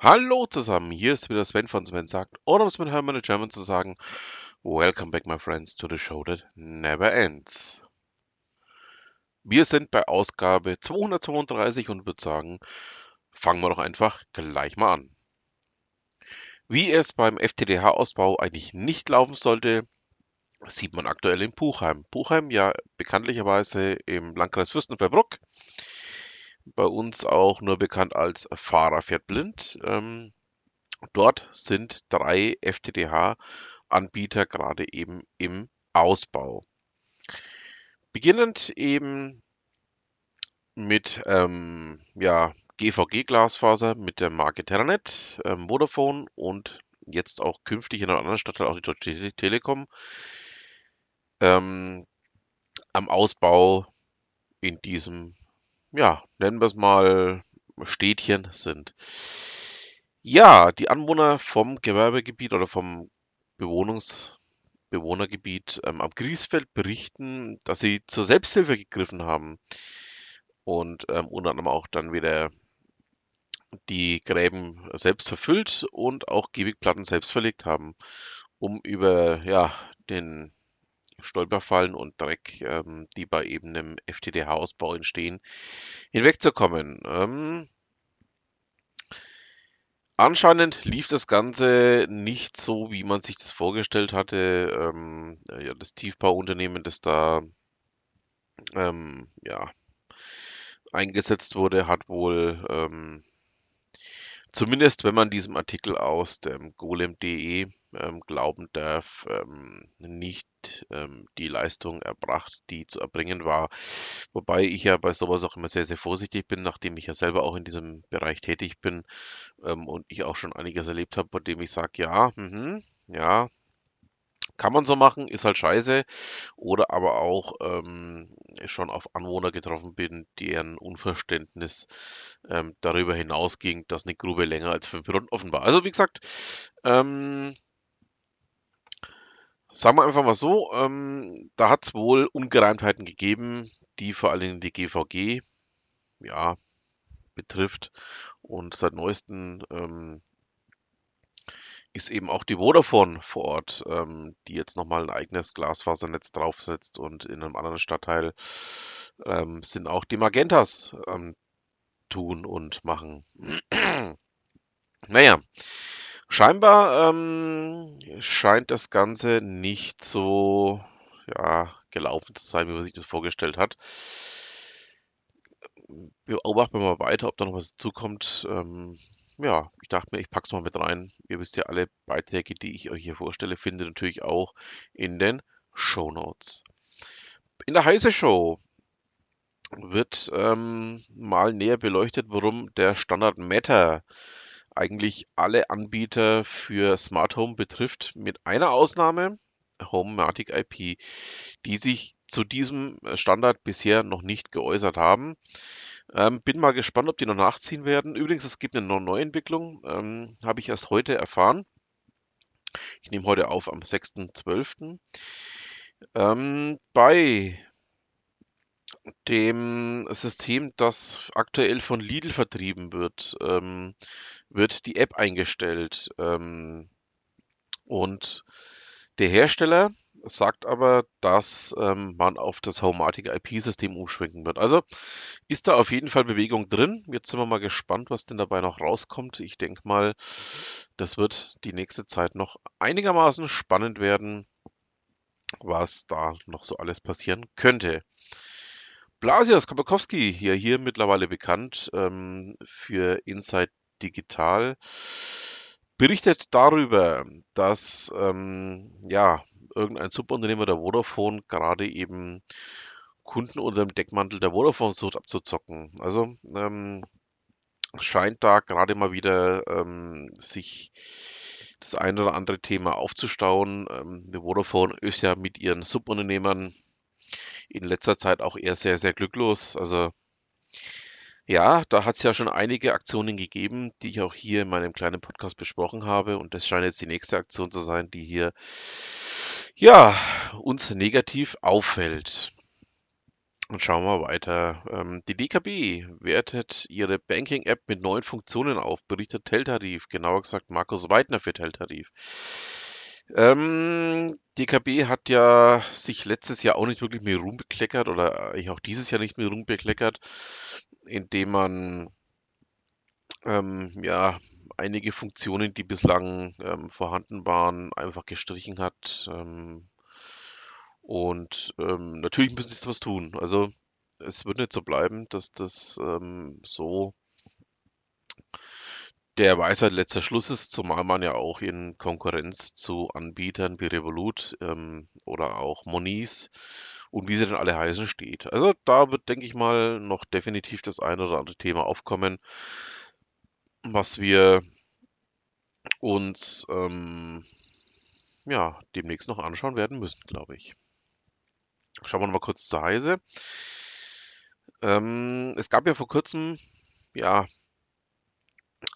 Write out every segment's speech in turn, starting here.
Hallo zusammen, hier ist wieder Sven von Sven sagt, oder um es mit Hermann German zu sagen, Welcome back my friends to the show that never ends. Wir sind bei Ausgabe 232 und würde sagen, fangen wir doch einfach gleich mal an. Wie es beim FTTH-Ausbau eigentlich nicht laufen sollte, sieht man aktuell in Puchheim. Puchheim ja bekanntlicherweise im Landkreis Fürstenfeldbruck bei uns auch nur bekannt als Fahrer fährt blind. Ähm, dort sind drei FTTH-Anbieter gerade eben im Ausbau. Beginnend eben mit ähm, ja, GVG-Glasfaser mit der Marke Terranet, ähm, Vodafone und jetzt auch künftig in einer anderen Stadt auch die Deutsche Telekom ähm, am Ausbau in diesem ja, nennen wir es mal Städtchen sind. Ja, die Anwohner vom Gewerbegebiet oder vom Bewohnungs Bewohnergebiet ähm, am Griesfeld berichten, dass sie zur Selbsthilfe gegriffen haben und ähm, unter anderem auch dann wieder die Gräben selbst verfüllt und auch Gehwegplatten selbst verlegt haben, um über ja, den Stolperfallen und Dreck, ähm, die bei eben einem FTTH-Ausbau entstehen, hinwegzukommen. Ähm, anscheinend lief das Ganze nicht so, wie man sich das vorgestellt hatte. Ähm, ja, das Tiefbauunternehmen, das da ähm, ja, eingesetzt wurde, hat wohl ähm, Zumindest wenn man diesem Artikel aus dem golem.de ähm, glauben darf, ähm, nicht ähm, die Leistung erbracht, die zu erbringen war. Wobei ich ja bei sowas auch immer sehr, sehr vorsichtig bin, nachdem ich ja selber auch in diesem Bereich tätig bin ähm, und ich auch schon einiges erlebt habe, bei dem ich sage, ja, mh, ja, kann man so machen, ist halt scheiße. Oder aber auch ähm, schon auf Anwohner getroffen bin, deren Unverständnis ähm, darüber hinausging, dass eine Grube länger als fünf Minuten offen war. Also wie gesagt, ähm, sagen wir einfach mal so, ähm, da hat es wohl Ungereimtheiten gegeben, die vor allen Dingen die GVG ja, betrifft. Und seit neuestem ähm, ist eben auch die Vodafone vor Ort, ähm, die jetzt nochmal ein eigenes Glasfasernetz draufsetzt und in einem anderen Stadtteil ähm, sind auch die Magentas am tun und machen. naja, scheinbar ähm, scheint das Ganze nicht so ja, gelaufen zu sein, wie man sich das vorgestellt hat. Beobachten wir mal weiter, ob da noch was dazukommt. Ähm, ja, ich dachte mir, ich pack's mal mit rein. Ihr wisst ja, alle Beiträge, die ich euch hier vorstelle, findet ihr natürlich auch in den Show Notes. In der Heise Show wird ähm, mal näher beleuchtet, warum der Standard Matter eigentlich alle Anbieter für Smart Home betrifft, mit einer Ausnahme, Homematic IP, die sich zu diesem Standard bisher noch nicht geäußert haben. Ähm, bin mal gespannt, ob die noch nachziehen werden. Übrigens, es gibt eine Neuentwicklung, ähm, habe ich erst heute erfahren. Ich nehme heute auf am 6.12. Ähm, bei dem System, das aktuell von Lidl vertrieben wird, ähm, wird die App eingestellt. Ähm, und der Hersteller sagt aber, dass ähm, man auf das Homematic IP-System umschwenken wird. Also ist da auf jeden Fall Bewegung drin. Jetzt sind wir mal gespannt, was denn dabei noch rauskommt. Ich denke mal, das wird die nächste Zeit noch einigermaßen spannend werden, was da noch so alles passieren könnte. Blasius Kabakowski, hier, hier mittlerweile bekannt ähm, für Inside Digital, berichtet darüber, dass ähm, ja, irgendein Subunternehmer der Vodafone gerade eben Kunden unter dem Deckmantel der Vodafone sucht abzuzocken. Also ähm, scheint da gerade mal wieder ähm, sich das ein oder andere Thema aufzustauen. Ähm, die Vodafone ist ja mit ihren Subunternehmern in letzter Zeit auch eher sehr, sehr glücklos. Also ja, da hat es ja schon einige Aktionen gegeben, die ich auch hier in meinem kleinen Podcast besprochen habe. Und das scheint jetzt die nächste Aktion zu sein, die hier ja uns negativ auffällt. Und schauen wir weiter. Ähm, die DKB wertet ihre Banking-App mit neuen Funktionen auf, berichtet Teltarif, genauer gesagt Markus Weidner für Teltarif. Ähm, DKB hat ja sich letztes Jahr auch nicht wirklich mit Ruhm bekleckert oder eigentlich auch dieses Jahr nicht mit Ruhm bekleckert, indem man ähm, ja einige Funktionen, die bislang ähm, vorhanden waren, einfach gestrichen hat. Ähm, und ähm, natürlich müssen sie was tun. Also es wird nicht so bleiben, dass das ähm, so der Weisheit letzter Schluss ist, zumal man ja auch in Konkurrenz zu Anbietern wie Revolut ähm, oder auch Moniz und wie sie denn alle heißen steht. Also da wird, denke ich mal, noch definitiv das ein oder andere Thema aufkommen, was wir uns ähm, ja demnächst noch anschauen werden müssen, glaube ich. Schauen wir noch mal kurz zur Heise. Ähm, es gab ja vor kurzem ja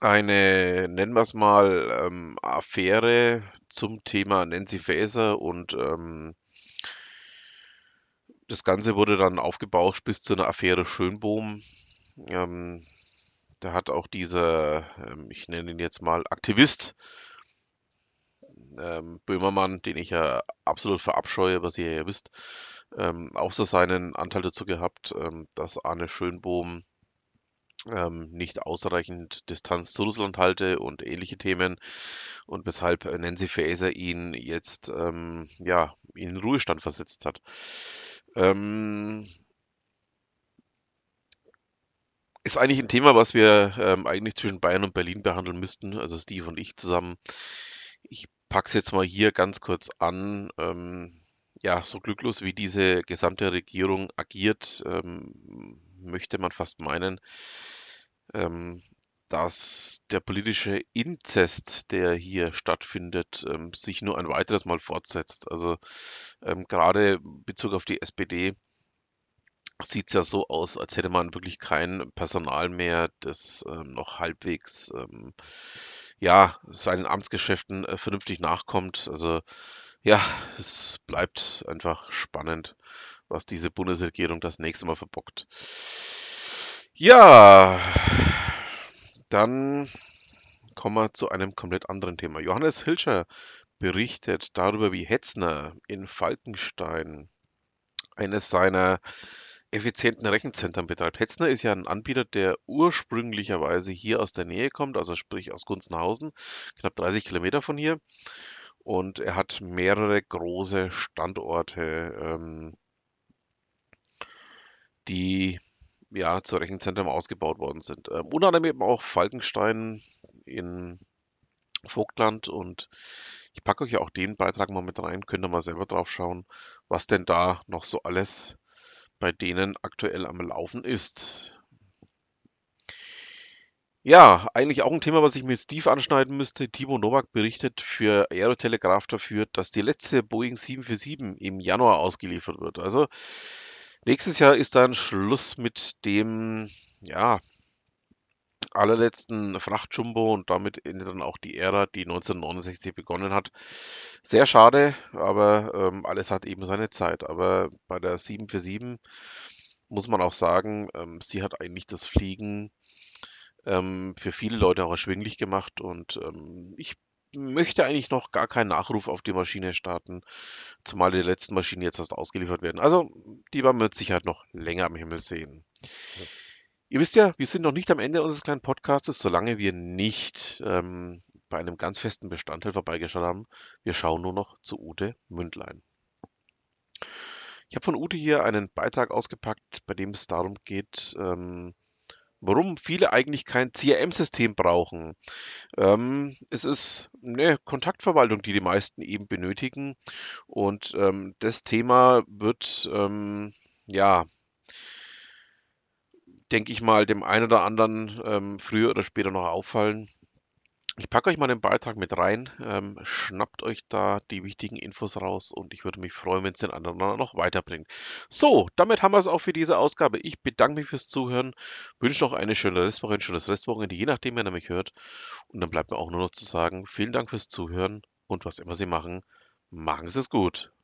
eine, nennen wir es mal, ähm, Affäre zum Thema Nancy Faeser und ähm, das Ganze wurde dann aufgebauscht bis zu einer Affäre Schönbohm. Ähm, da hat auch dieser, ähm, ich nenne ihn jetzt mal Aktivist, ähm, Böhmermann, den ich ja absolut verabscheue, was ihr ja wisst, ähm, auch so seinen Anteil dazu gehabt, ähm, dass Arne Schönbohm ähm, nicht ausreichend Distanz zu Russland halte und ähnliche Themen und weshalb Nancy Faeser ihn jetzt ähm, ja in den Ruhestand versetzt hat. Ähm, ist eigentlich ein Thema, was wir ähm, eigentlich zwischen Bayern und Berlin behandeln müssten, also Steve und ich zusammen. Ich packe es jetzt mal hier ganz kurz an. Ähm, ja, so glücklos wie diese gesamte Regierung agiert, ähm, möchte man fast meinen, ähm, dass der politische Inzest, der hier stattfindet, ähm, sich nur ein weiteres Mal fortsetzt. Also ähm, gerade in Bezug auf die SPD sieht es ja so aus, als hätte man wirklich kein Personal mehr, das ähm, noch halbwegs ähm, ja, seinen Amtsgeschäften äh, vernünftig nachkommt. Also ja, es bleibt einfach spannend, was diese Bundesregierung das nächste Mal verbockt. Ja, dann kommen wir zu einem komplett anderen Thema. Johannes Hilscher berichtet darüber, wie Hetzner in Falkenstein eines seiner effizienten Rechenzentren betreibt. Hetzner ist ja ein Anbieter, der ursprünglicherweise hier aus der Nähe kommt, also sprich aus Gunzenhausen, knapp 30 Kilometer von hier. Und er hat mehrere große Standorte, ähm, die ja zu Rechenzentren ausgebaut worden sind. Ähm, unter anderem eben auch Falkenstein in Vogtland und ich packe euch ja auch den Beitrag mal mit rein, könnt ihr mal selber drauf schauen, was denn da noch so alles bei denen aktuell am Laufen ist. Ja, eigentlich auch ein Thema, was ich mit Steve anschneiden müsste. Timo Nowak berichtet für Aerotelegraph dafür, dass die letzte Boeing 747 im Januar ausgeliefert wird. Also nächstes Jahr ist dann Schluss mit dem, ja, allerletzten Frachtjumbo und damit endet dann auch die Ära, die 1969 begonnen hat. Sehr schade, aber ähm, alles hat eben seine Zeit. Aber bei der 747 muss man auch sagen, ähm, sie hat eigentlich das Fliegen ähm, für viele Leute auch erschwinglich gemacht und ähm, ich möchte eigentlich noch gar keinen Nachruf auf die Maschine starten, zumal die letzten Maschinen jetzt erst ausgeliefert werden. Also die werden wir mit Sicherheit noch länger am Himmel sehen. Ja. Ihr wisst ja, wir sind noch nicht am Ende unseres kleinen Podcastes, solange wir nicht ähm, bei einem ganz festen Bestandteil vorbeigeschaut haben. Wir schauen nur noch zu Ute Mündlein. Ich habe von Ute hier einen Beitrag ausgepackt, bei dem es darum geht, ähm, warum viele eigentlich kein CRM-System brauchen. Ähm, es ist eine Kontaktverwaltung, die die meisten eben benötigen. Und ähm, das Thema wird ähm, ja denke ich mal, dem einen oder anderen ähm, früher oder später noch auffallen. Ich packe euch mal den Beitrag mit rein, ähm, schnappt euch da die wichtigen Infos raus und ich würde mich freuen, wenn es den anderen noch weiterbringt. So, damit haben wir es auch für diese Ausgabe. Ich bedanke mich fürs Zuhören, wünsche noch eine schöne Restwoche, ein schönes Restwochenende, je nachdem, wer mich hört. Und dann bleibt mir auch nur noch zu sagen, vielen Dank fürs Zuhören und was immer Sie machen, machen Sie es gut.